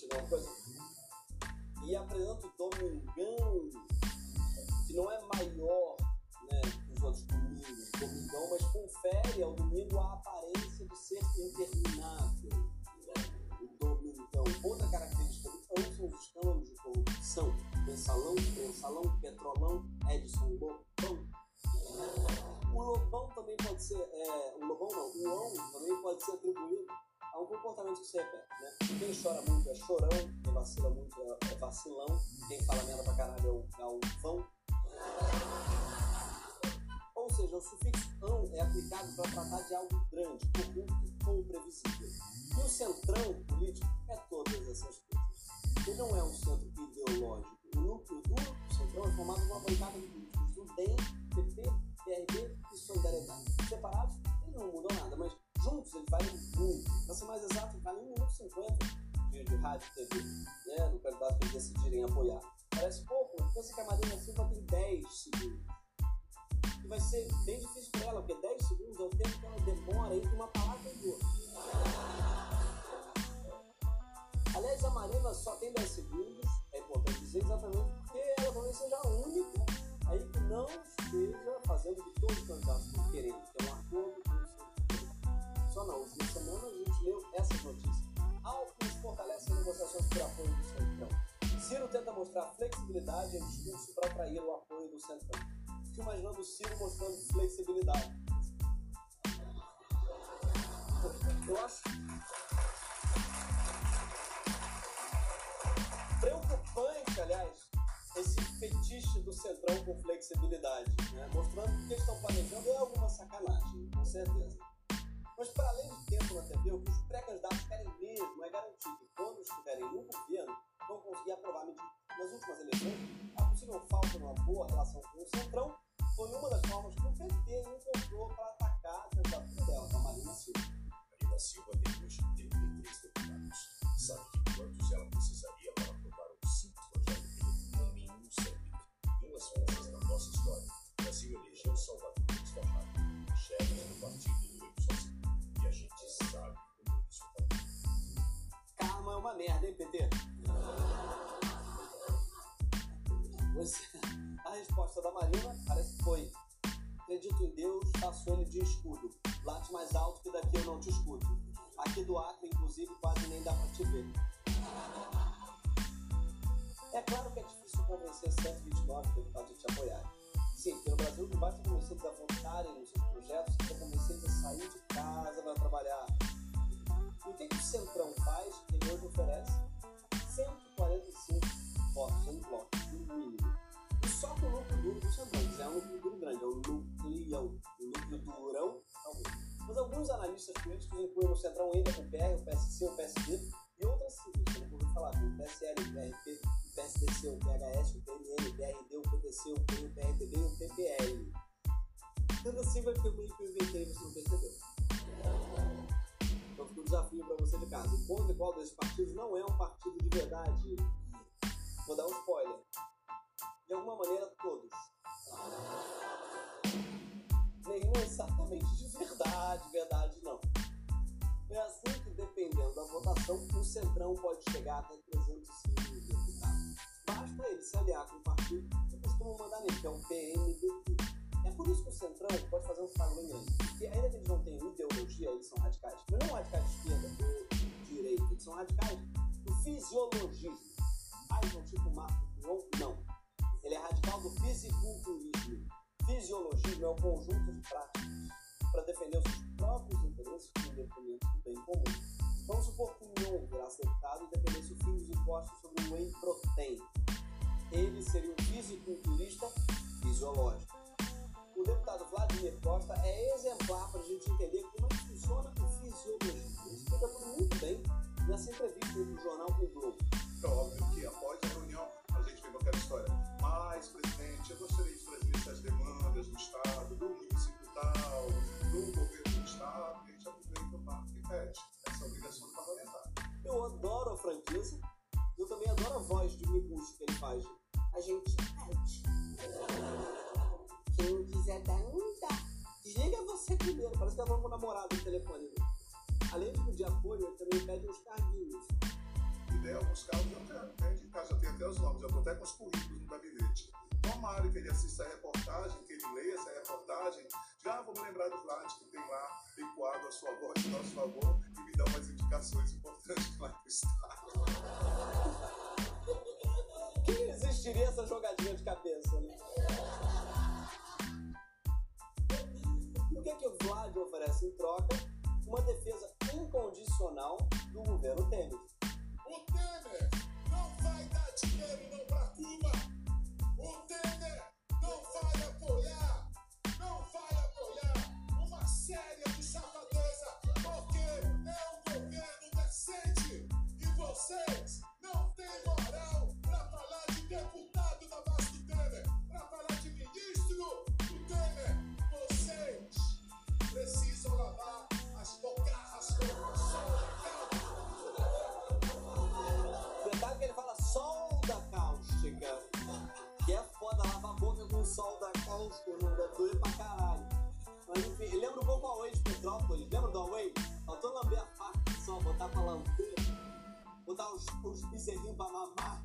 né, uma coisa. Leu essas notícias. Alckmin fortalece as negociações por apoio do Centrão. Ciro tenta mostrar flexibilidade em discurso para atrair o apoio do Centrão. Fico imaginando o Ciro mostrando flexibilidade. Eu acho preocupante, aliás, esse fetiche do Centrão com flexibilidade, né? mostrando que eles estão planejando é alguma sacanagem, com certeza. Mas, para além de tempo na TV, que os pré-candidatos querem mesmo é garantir que, quando estiverem no governo, vão conseguir aprovar medidas. Nas últimas eleições, a possível falta de uma boa relação com o Centrão foi uma das formas que o PT encontrou para atacar a candidatura dela, da Marina Silva. Marina Silva tem merda, hein, PT? É. A resposta da Marina parece que foi: Acredito em Deus, ele de escudo. Late mais alto que daqui eu não te escuto. Aqui do Acre, inclusive, quase nem dá pra te ver. É claro que é difícil convencer 129 deputados a te apoiarem. Sim, no Brasil não basta convencer eles a votarem nos seus projetos, você convencer eles a sair de casa para trabalhar. E o que, que o Centrão faz que hoje oferece? 145 votos em bloco, no mínimo. E só com o núcleo duro do Centrão, que é um núcleo grande, é um núcleo, o núcleo durão, talvez. Mas alguns analistas políticos incluem no Centrão ainda o PR, o PSC, o PSD e outras siglas, que eu ouvi falar, como o PSL, o PRP, o PSDC, o PHS, o PMN, o PRD, o PDC, o PEN, o PRTB e o PPL. Tanta sigla que eu meio que inventei e você não percebeu. Então fica o desafio para você de casa. De qual desses partidos não é um partido de verdade. Vou dar um spoiler. De alguma maneira, todos. Nenhum é exatamente de verdade, verdade não. É assim que, dependendo da votação, o Centrão pode chegar até 305 deputados. Basta ele se aliar com o partido que costuma mandar nele, que é o PMDB. É por isso que o Centrão pode fazer um bem grande. Porque ainda que eles não tenham ideologia, eles são radicais. Mas não radicais de esquerda ou de direita, eles são radicais do fisiologismo. Ah, então tipo Marco não, não. Ele é radical do fisiculturismo. Fisiologismo é o conjunto de práticas para defender os próprios interesses em detrimento do bem comum. Vamos supor que o Mion virasse deputado e dependesse o fim dos impostos sobre o whey protein. Ele seria um fisiculturista fisiológico. O deputado Vladimir Costa é exemplar para a gente entender como é que funciona o fisiologismo. Ele explica tudo muito bem nessa entrevista do jornal O Globo. É óbvio que após a reunião a gente vem com aquela história. Mas, presidente, eu gostaria de trazer essas demandas do Estado, do município tal, do governo do Estado, e a gente aproveita para e pede essa obrigação parlamentar. Eu adoro a franqueza. Eu também adoro a voz de miguxo que ele faz. A gente pede. Quem quiser dar, não dá. Desliga você primeiro. Parece que ela vai com o namorado no telefone. A além de pedir apoio, ele também pede uns carguinhos. E daí alguns carros eu quero, né? De casa já tem até os nomes, já estou até com os currículos no gabinete. Tomara que ele assista a reportagem, que ele leia essa reportagem. Já vou me lembrar do Vlad, que tem lá ecoado a sua voz nosso favor e me dá umas indicações importantes lá do Estado. Que existiria essa jogadinha de cabeça, né? Que, Vlad oferece em troca? Uma defesa incondicional do governo Temer. Doer pra caralho. Mas enfim, lembra um pouco o Huawei de Petrópolis? Lembra do Huawei? Faltou lamber a faca só, botar pra lamber. Botar os, os bezerrinhos pra mamar.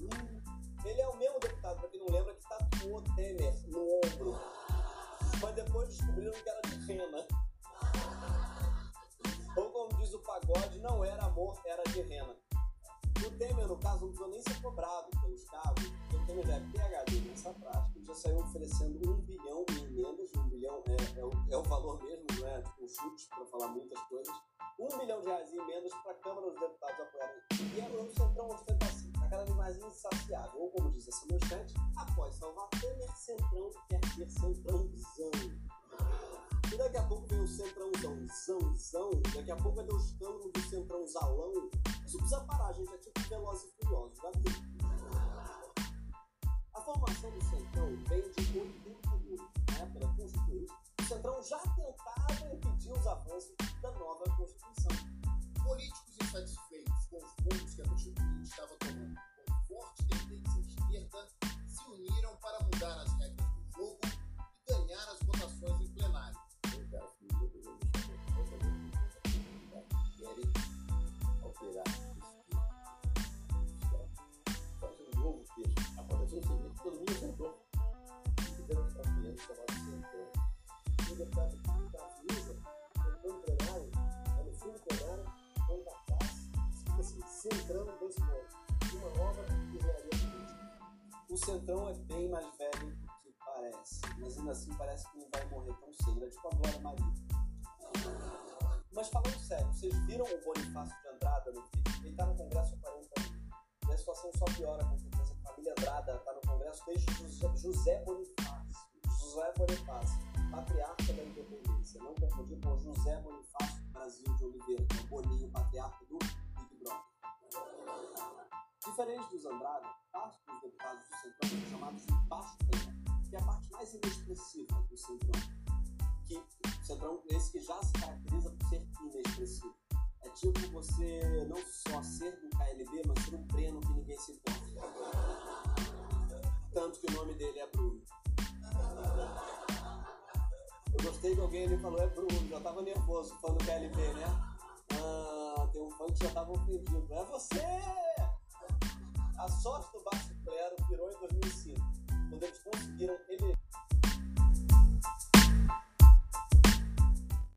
Hum. Ele é o mesmo deputado, pra quem não lembra, que tatuou Temer no ombro. Mas depois descobriram que era de rena. Ou como diz o pagode, não era amor, era de rena. O Temer, no caso, não precisou nem ser cobrado pelos cargos, porque o Temer já é PHD nessa prática, ele já saiu oferecendo um bilhão em emendas, um bilhão é, é, o, é o valor mesmo, não é tipo um chute para falar muitas coisas, um bilhão de reais em emendas para a Câmara dos Deputados apoiarem. E é o Centrão ostenta assim, cada vez mais insaciável. Ou como diz essa manchete, após salvar Temer, Centrão quer ser Centrãozão. E daqui a pouco vem o centrãozão, zão. Daqui a pouco vai ter o escândalo do centrão. Isso precisa parar, gente. É tipo Velozes e Furiosos, viu? O Centrão é bem mais velho do que parece, mas ainda assim parece que não vai morrer tão cedo. É tipo a Glória Maria. Mas falando sério, vocês viram o Bonifácio de Andrada no vídeo? Ele tá no Congresso há 40 anos. E a situação só piora com certeza. A família Andrada tá no Congresso desde José Bonifácio. José Bonifácio, patriarca da independência. Não confundir com José Bonifácio Brasil de Oliveira, que é o Boninho, patriarca do Big Brother. Diferente dos Andrada, Centrão. Que Centrão, esse que já se caracteriza por ser inexpressivo. É tipo você não só ser do KLB, mas ser um preno que ninguém se importa. Tanto que o nome dele é Bruno. Eu gostei que alguém ali falou, é Bruno, já tava nervoso, fã do KLB, né? Ah, tem um fã que já tava ofendido. É você! A sorte do Baixo Clero virou em 2005.